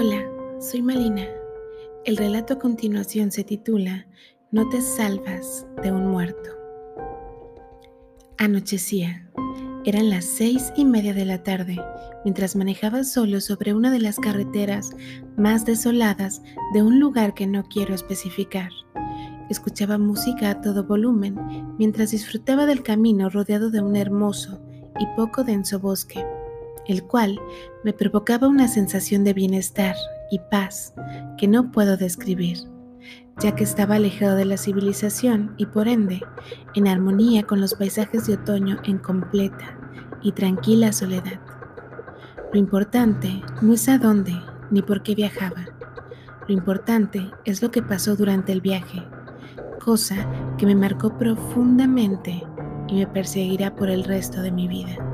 Hola, soy Malina. El relato a continuación se titula No te salvas de un muerto. Anochecía. Eran las seis y media de la tarde, mientras manejaba solo sobre una de las carreteras más desoladas de un lugar que no quiero especificar. Escuchaba música a todo volumen mientras disfrutaba del camino rodeado de un hermoso y poco denso bosque el cual me provocaba una sensación de bienestar y paz que no puedo describir, ya que estaba alejado de la civilización y por ende en armonía con los paisajes de otoño en completa y tranquila soledad. Lo importante no es a dónde ni por qué viajaba. Lo importante es lo que pasó durante el viaje, cosa que me marcó profundamente y me perseguirá por el resto de mi vida.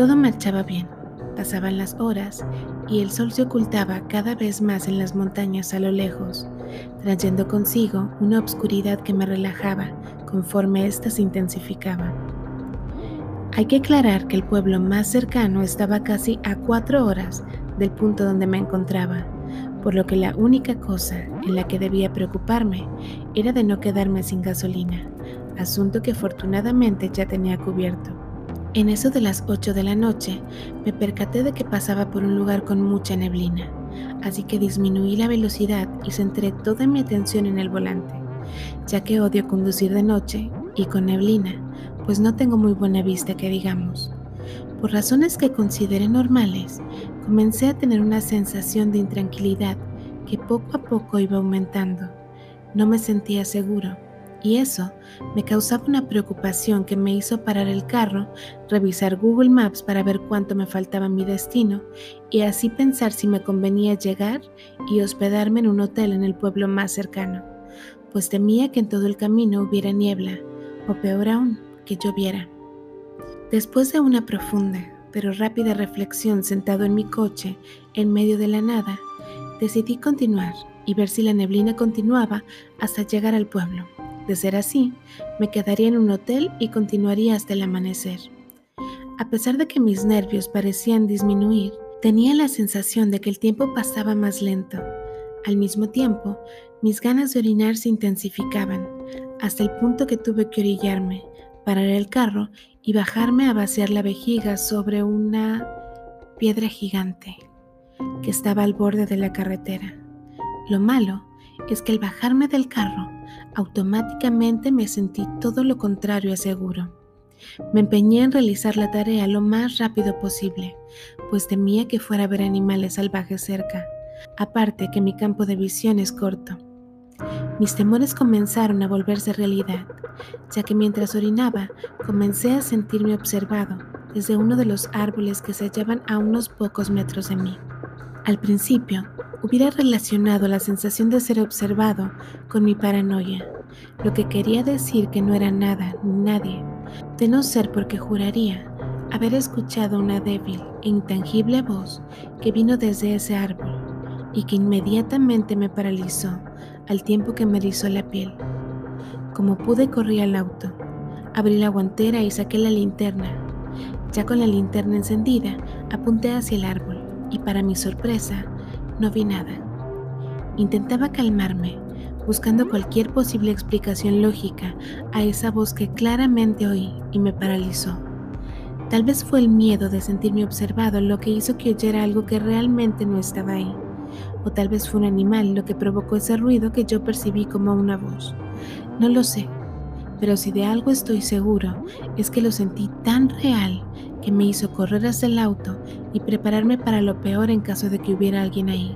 Todo marchaba bien, pasaban las horas y el sol se ocultaba cada vez más en las montañas a lo lejos, trayendo consigo una obscuridad que me relajaba conforme ésta se intensificaba. Hay que aclarar que el pueblo más cercano estaba casi a cuatro horas del punto donde me encontraba, por lo que la única cosa en la que debía preocuparme era de no quedarme sin gasolina, asunto que afortunadamente ya tenía cubierto. En eso de las 8 de la noche, me percaté de que pasaba por un lugar con mucha neblina, así que disminuí la velocidad y centré toda mi atención en el volante, ya que odio conducir de noche y con neblina, pues no tengo muy buena vista que digamos. Por razones que consideré normales, comencé a tener una sensación de intranquilidad que poco a poco iba aumentando. No me sentía seguro y eso me causaba una preocupación que me hizo parar el carro, revisar Google Maps para ver cuánto me faltaba mi destino y así pensar si me convenía llegar y hospedarme en un hotel en el pueblo más cercano, pues temía que en todo el camino hubiera niebla, o peor aún, que lloviera. Después de una profunda pero rápida reflexión sentado en mi coche en medio de la nada, decidí continuar y ver si la neblina continuaba hasta llegar al pueblo. De ser así, me quedaría en un hotel y continuaría hasta el amanecer. A pesar de que mis nervios parecían disminuir, tenía la sensación de que el tiempo pasaba más lento. Al mismo tiempo, mis ganas de orinar se intensificaban, hasta el punto que tuve que orillarme, parar el carro y bajarme a vaciar la vejiga sobre una piedra gigante que estaba al borde de la carretera. Lo malo es que al bajarme del carro, automáticamente me sentí todo lo contrario a seguro. Me empeñé en realizar la tarea lo más rápido posible, pues temía que fuera a ver animales salvajes cerca, aparte que mi campo de visión es corto. Mis temores comenzaron a volverse realidad, ya que mientras orinaba comencé a sentirme observado desde uno de los árboles que se hallaban a unos pocos metros de mí. Al principio, hubiera relacionado la sensación de ser observado con mi paranoia, lo que quería decir que no era nada ni nadie, de no ser porque juraría haber escuchado una débil e intangible voz que vino desde ese árbol y que inmediatamente me paralizó al tiempo que me erizó la piel. Como pude corrí al auto, abrí la guantera y saqué la linterna. Ya con la linterna encendida, apunté hacia el árbol y para mi sorpresa, no vi nada. Intentaba calmarme, buscando cualquier posible explicación lógica a esa voz que claramente oí y me paralizó. Tal vez fue el miedo de sentirme observado lo que hizo que oyera algo que realmente no estaba ahí. O tal vez fue un animal lo que provocó ese ruido que yo percibí como una voz. No lo sé, pero si de algo estoy seguro es que lo sentí tan real que me hizo correr hacia el auto y prepararme para lo peor en caso de que hubiera alguien ahí.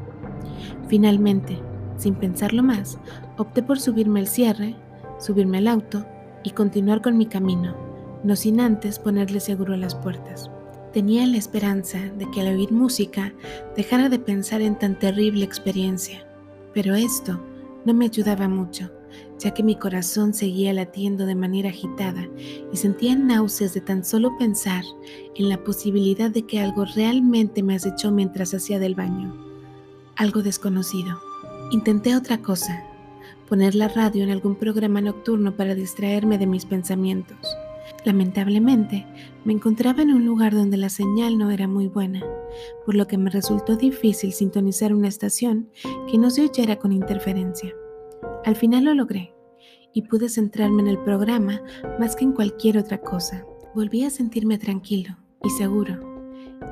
Finalmente, sin pensarlo más, opté por subirme al cierre, subirme al auto y continuar con mi camino, no sin antes ponerle seguro a las puertas. Tenía la esperanza de que al oír música dejara de pensar en tan terrible experiencia, pero esto no me ayudaba mucho ya que mi corazón seguía latiendo de manera agitada y sentía náuseas de tan solo pensar en la posibilidad de que algo realmente me acechó mientras hacía del baño. Algo desconocido. Intenté otra cosa, poner la radio en algún programa nocturno para distraerme de mis pensamientos. Lamentablemente, me encontraba en un lugar donde la señal no era muy buena, por lo que me resultó difícil sintonizar una estación que no se oyera con interferencia. Al final lo logré y pude centrarme en el programa más que en cualquier otra cosa. Volví a sentirme tranquilo y seguro.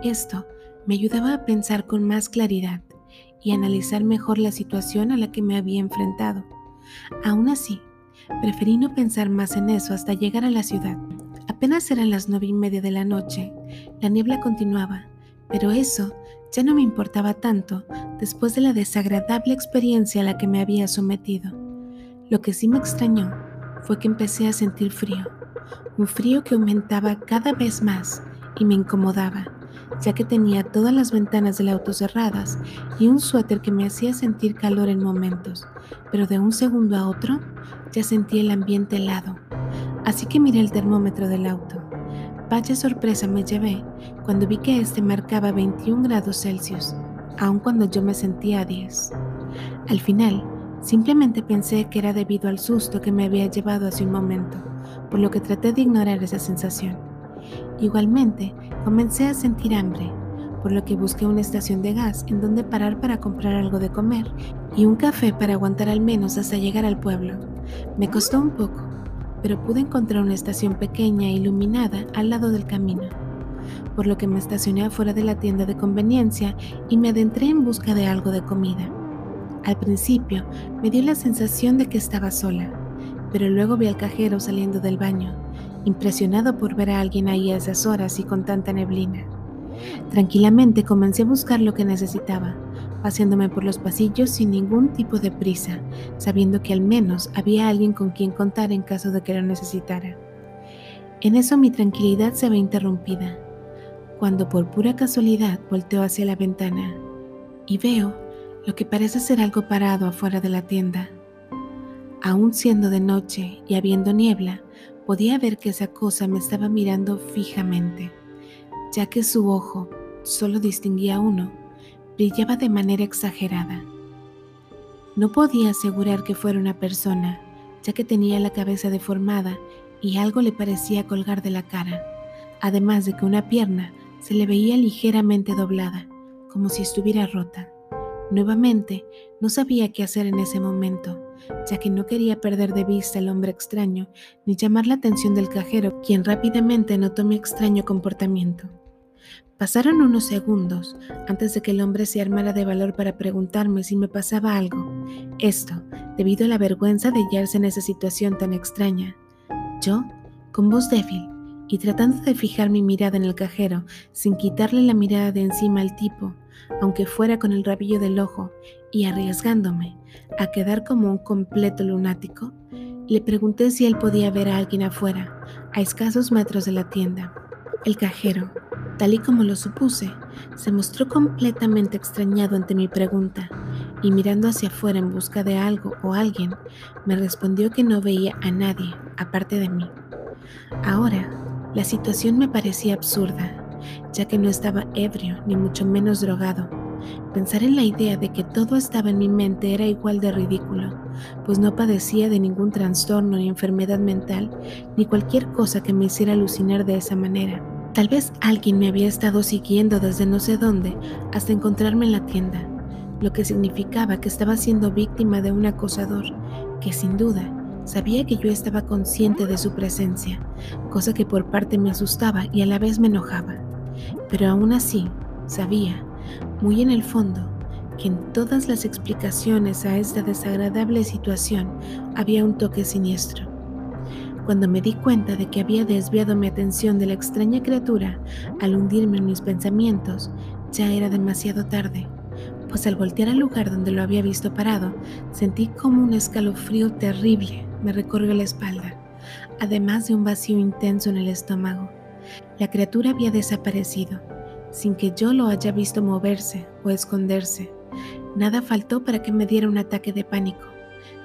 Esto me ayudaba a pensar con más claridad y analizar mejor la situación a la que me había enfrentado. Aún así, preferí no pensar más en eso hasta llegar a la ciudad. Apenas eran las nueve y media de la noche, la niebla continuaba, pero eso ya no me importaba tanto después de la desagradable experiencia a la que me había sometido. Lo que sí me extrañó fue que empecé a sentir frío, un frío que aumentaba cada vez más y me incomodaba, ya que tenía todas las ventanas del auto cerradas y un suéter que me hacía sentir calor en momentos, pero de un segundo a otro ya sentí el ambiente helado. Así que miré el termómetro del auto. Vaya sorpresa me llevé cuando vi que este marcaba 21 grados Celsius, aun cuando yo me sentía a 10. Al final, simplemente pensé que era debido al susto que me había llevado hace un momento, por lo que traté de ignorar esa sensación. Igualmente, comencé a sentir hambre, por lo que busqué una estación de gas en donde parar para comprar algo de comer y un café para aguantar al menos hasta llegar al pueblo. Me costó un poco, pero pude encontrar una estación pequeña e iluminada al lado del camino, por lo que me estacioné afuera de la tienda de conveniencia y me adentré en busca de algo de comida. Al principio me dio la sensación de que estaba sola, pero luego vi al cajero saliendo del baño, impresionado por ver a alguien ahí a esas horas y con tanta neblina. Tranquilamente comencé a buscar lo que necesitaba, paseándome por los pasillos sin ningún tipo de prisa, sabiendo que al menos había alguien con quien contar en caso de que lo necesitara. En eso mi tranquilidad se ve interrumpida, cuando por pura casualidad volteo hacia la ventana y veo lo que parece ser algo parado afuera de la tienda. Aún siendo de noche y habiendo niebla, podía ver que esa cosa me estaba mirando fijamente, ya que su ojo, solo distinguía uno, brillaba de manera exagerada. No podía asegurar que fuera una persona, ya que tenía la cabeza deformada y algo le parecía colgar de la cara, además de que una pierna se le veía ligeramente doblada, como si estuviera rota. Nuevamente, no sabía qué hacer en ese momento, ya que no quería perder de vista al hombre extraño ni llamar la atención del cajero, quien rápidamente notó mi extraño comportamiento. Pasaron unos segundos antes de que el hombre se armara de valor para preguntarme si me pasaba algo. Esto, debido a la vergüenza de hallarse en esa situación tan extraña. Yo, con voz débil y tratando de fijar mi mirada en el cajero sin quitarle la mirada de encima al tipo, aunque fuera con el rabillo del ojo, y arriesgándome a quedar como un completo lunático, le pregunté si él podía ver a alguien afuera, a escasos metros de la tienda. El cajero, tal y como lo supuse, se mostró completamente extrañado ante mi pregunta y mirando hacia afuera en busca de algo o alguien, me respondió que no veía a nadie aparte de mí. Ahora, la situación me parecía absurda ya que no estaba ebrio ni mucho menos drogado. Pensar en la idea de que todo estaba en mi mente era igual de ridículo, pues no padecía de ningún trastorno ni enfermedad mental, ni cualquier cosa que me hiciera alucinar de esa manera. Tal vez alguien me había estado siguiendo desde no sé dónde hasta encontrarme en la tienda, lo que significaba que estaba siendo víctima de un acosador que sin duda sabía que yo estaba consciente de su presencia, cosa que por parte me asustaba y a la vez me enojaba. Pero aún así, sabía, muy en el fondo, que en todas las explicaciones a esta desagradable situación había un toque siniestro. Cuando me di cuenta de que había desviado mi atención de la extraña criatura al hundirme en mis pensamientos, ya era demasiado tarde, pues al voltear al lugar donde lo había visto parado, sentí como un escalofrío terrible me recorrió la espalda, además de un vacío intenso en el estómago. La criatura había desaparecido, sin que yo lo haya visto moverse o esconderse. Nada faltó para que me diera un ataque de pánico,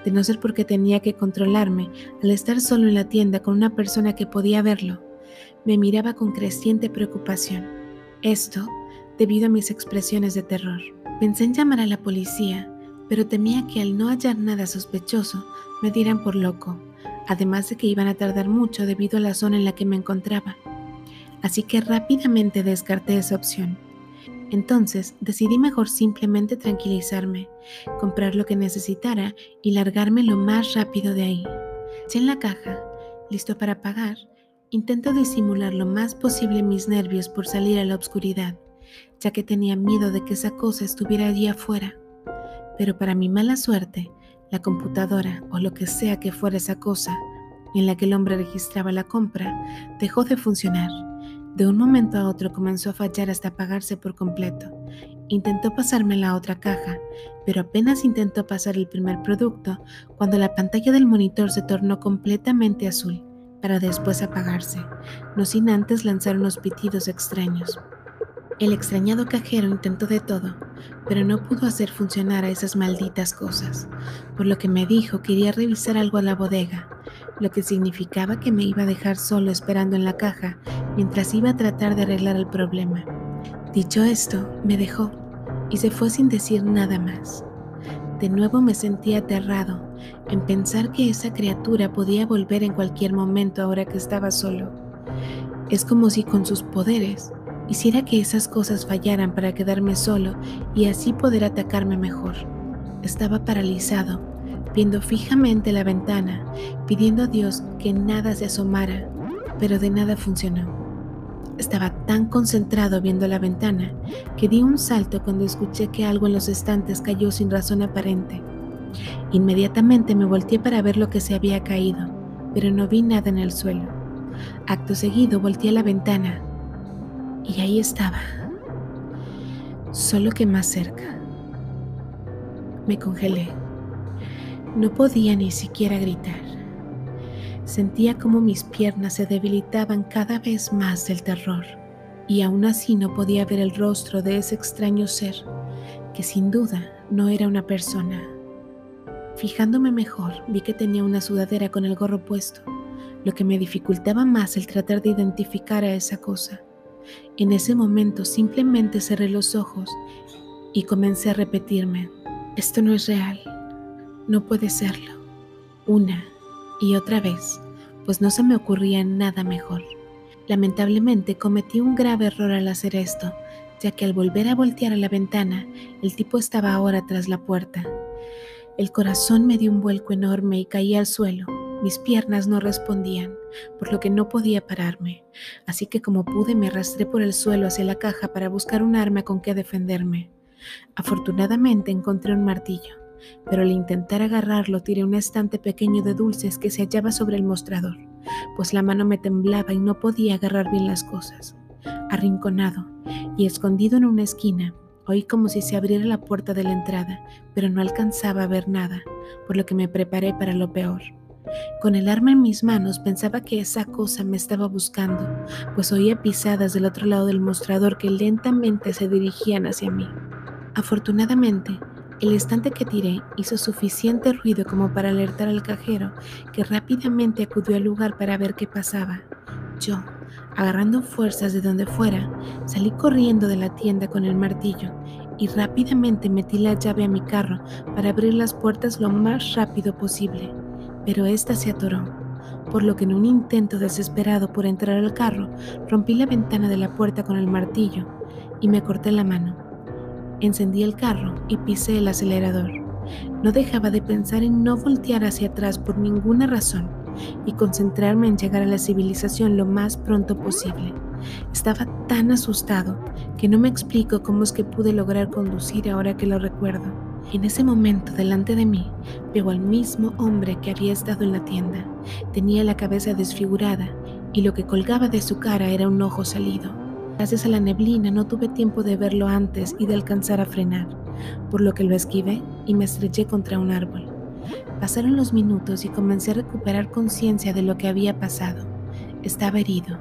de no ser porque tenía que controlarme al estar solo en la tienda con una persona que podía verlo. Me miraba con creciente preocupación. Esto debido a mis expresiones de terror. Pensé en llamar a la policía, pero temía que al no hallar nada sospechoso me dieran por loco, además de que iban a tardar mucho debido a la zona en la que me encontraba. Así que rápidamente descarté esa opción. Entonces decidí mejor simplemente tranquilizarme, comprar lo que necesitara y largarme lo más rápido de ahí. Ya en la caja, listo para pagar, intento disimular lo más posible mis nervios por salir a la oscuridad, ya que tenía miedo de que esa cosa estuviera allí afuera. Pero para mi mala suerte, la computadora o lo que sea que fuera esa cosa en la que el hombre registraba la compra dejó de funcionar. De un momento a otro comenzó a fallar hasta apagarse por completo. Intentó pasarme la otra caja, pero apenas intentó pasar el primer producto cuando la pantalla del monitor se tornó completamente azul, para después apagarse, no sin antes lanzar unos pitidos extraños. El extrañado cajero intentó de todo, pero no pudo hacer funcionar a esas malditas cosas, por lo que me dijo que iría a revisar algo a la bodega, lo que significaba que me iba a dejar solo esperando en la caja mientras iba a tratar de arreglar el problema. Dicho esto, me dejó y se fue sin decir nada más. De nuevo me sentí aterrado en pensar que esa criatura podía volver en cualquier momento ahora que estaba solo. Es como si con sus poderes Hiciera que esas cosas fallaran para quedarme solo y así poder atacarme mejor. Estaba paralizado, viendo fijamente la ventana, pidiendo a Dios que nada se asomara, pero de nada funcionó. Estaba tan concentrado viendo la ventana que di un salto cuando escuché que algo en los estantes cayó sin razón aparente. Inmediatamente me volteé para ver lo que se había caído, pero no vi nada en el suelo. Acto seguido volteé a la ventana y ahí estaba, solo que más cerca. Me congelé. No podía ni siquiera gritar. Sentía como mis piernas se debilitaban cada vez más del terror y aún así no podía ver el rostro de ese extraño ser que sin duda no era una persona. Fijándome mejor, vi que tenía una sudadera con el gorro puesto, lo que me dificultaba más el tratar de identificar a esa cosa. En ese momento simplemente cerré los ojos y comencé a repetirme, esto no es real, no puede serlo, una y otra vez, pues no se me ocurría nada mejor. Lamentablemente cometí un grave error al hacer esto, ya que al volver a voltear a la ventana, el tipo estaba ahora tras la puerta. El corazón me dio un vuelco enorme y caí al suelo. Mis piernas no respondían, por lo que no podía pararme, así que como pude me arrastré por el suelo hacia la caja para buscar un arma con que defenderme. Afortunadamente encontré un martillo, pero al intentar agarrarlo tiré un estante pequeño de dulces que se hallaba sobre el mostrador, pues la mano me temblaba y no podía agarrar bien las cosas. Arrinconado y escondido en una esquina, oí como si se abriera la puerta de la entrada, pero no alcanzaba a ver nada, por lo que me preparé para lo peor. Con el arma en mis manos pensaba que esa cosa me estaba buscando, pues oía pisadas del otro lado del mostrador que lentamente se dirigían hacia mí. Afortunadamente, el estante que tiré hizo suficiente ruido como para alertar al cajero, que rápidamente acudió al lugar para ver qué pasaba. Yo, agarrando fuerzas de donde fuera, salí corriendo de la tienda con el martillo y rápidamente metí la llave a mi carro para abrir las puertas lo más rápido posible pero ésta se atoró, por lo que en un intento desesperado por entrar al carro, rompí la ventana de la puerta con el martillo y me corté la mano. Encendí el carro y pisé el acelerador. No dejaba de pensar en no voltear hacia atrás por ninguna razón y concentrarme en llegar a la civilización lo más pronto posible. Estaba tan asustado que no me explico cómo es que pude lograr conducir ahora que lo recuerdo. En ese momento, delante de mí, veo al mismo hombre que había estado en la tienda. Tenía la cabeza desfigurada y lo que colgaba de su cara era un ojo salido. Gracias a la neblina no tuve tiempo de verlo antes y de alcanzar a frenar, por lo que lo esquivé y me estrellé contra un árbol. Pasaron los minutos y comencé a recuperar conciencia de lo que había pasado. Estaba herido,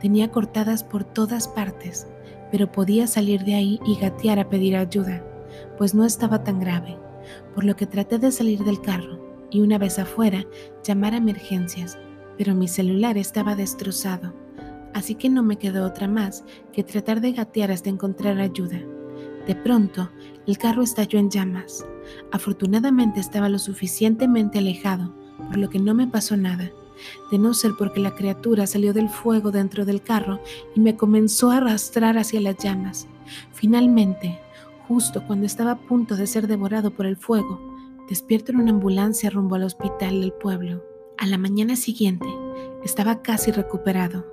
tenía cortadas por todas partes, pero podía salir de ahí y gatear a pedir ayuda pues no estaba tan grave, por lo que traté de salir del carro y una vez afuera llamar a emergencias, pero mi celular estaba destrozado, así que no me quedó otra más que tratar de gatear hasta encontrar ayuda. De pronto, el carro estalló en llamas. Afortunadamente estaba lo suficientemente alejado por lo que no me pasó nada, de no ser porque la criatura salió del fuego dentro del carro y me comenzó a arrastrar hacia las llamas. Finalmente, justo cuando estaba a punto de ser devorado por el fuego, despierto en una ambulancia rumbo al hospital del pueblo. A la mañana siguiente, estaba casi recuperado.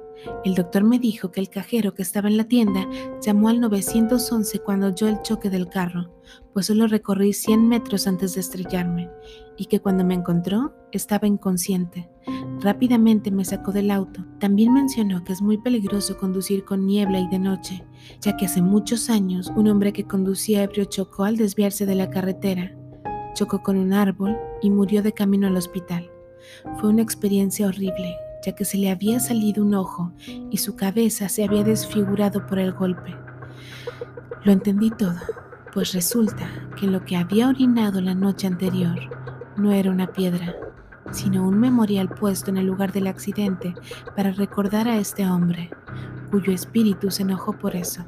El doctor me dijo que el cajero que estaba en la tienda llamó al 911 cuando oyó el choque del carro, pues solo recorrí 100 metros antes de estrellarme, y que cuando me encontró estaba inconsciente. Rápidamente me sacó del auto. También mencionó que es muy peligroso conducir con niebla y de noche, ya que hace muchos años un hombre que conducía ebrio chocó al desviarse de la carretera, chocó con un árbol y murió de camino al hospital. Fue una experiencia horrible, ya que se le había salido un ojo y su cabeza se había desfigurado por el golpe. Lo entendí todo, pues resulta que lo que había orinado la noche anterior no era una piedra, sino un memorial puesto en el lugar del accidente para recordar a este hombre, cuyo espíritu se enojó por eso.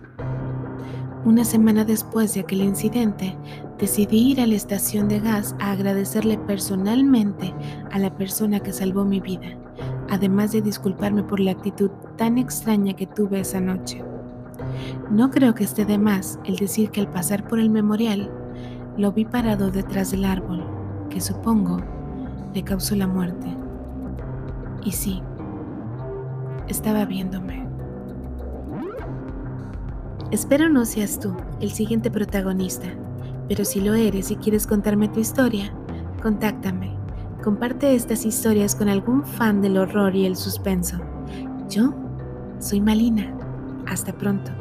Una semana después de aquel incidente, decidí ir a la estación de gas a agradecerle personalmente a la persona que salvó mi vida, además de disculparme por la actitud tan extraña que tuve esa noche. No creo que esté de más el decir que al pasar por el memorial, lo vi parado detrás del árbol, que supongo le causó la muerte. Y sí, estaba viéndome. Espero no seas tú el siguiente protagonista, pero si lo eres y quieres contarme tu historia, contáctame. Comparte estas historias con algún fan del horror y el suspenso. Yo soy Malina. Hasta pronto.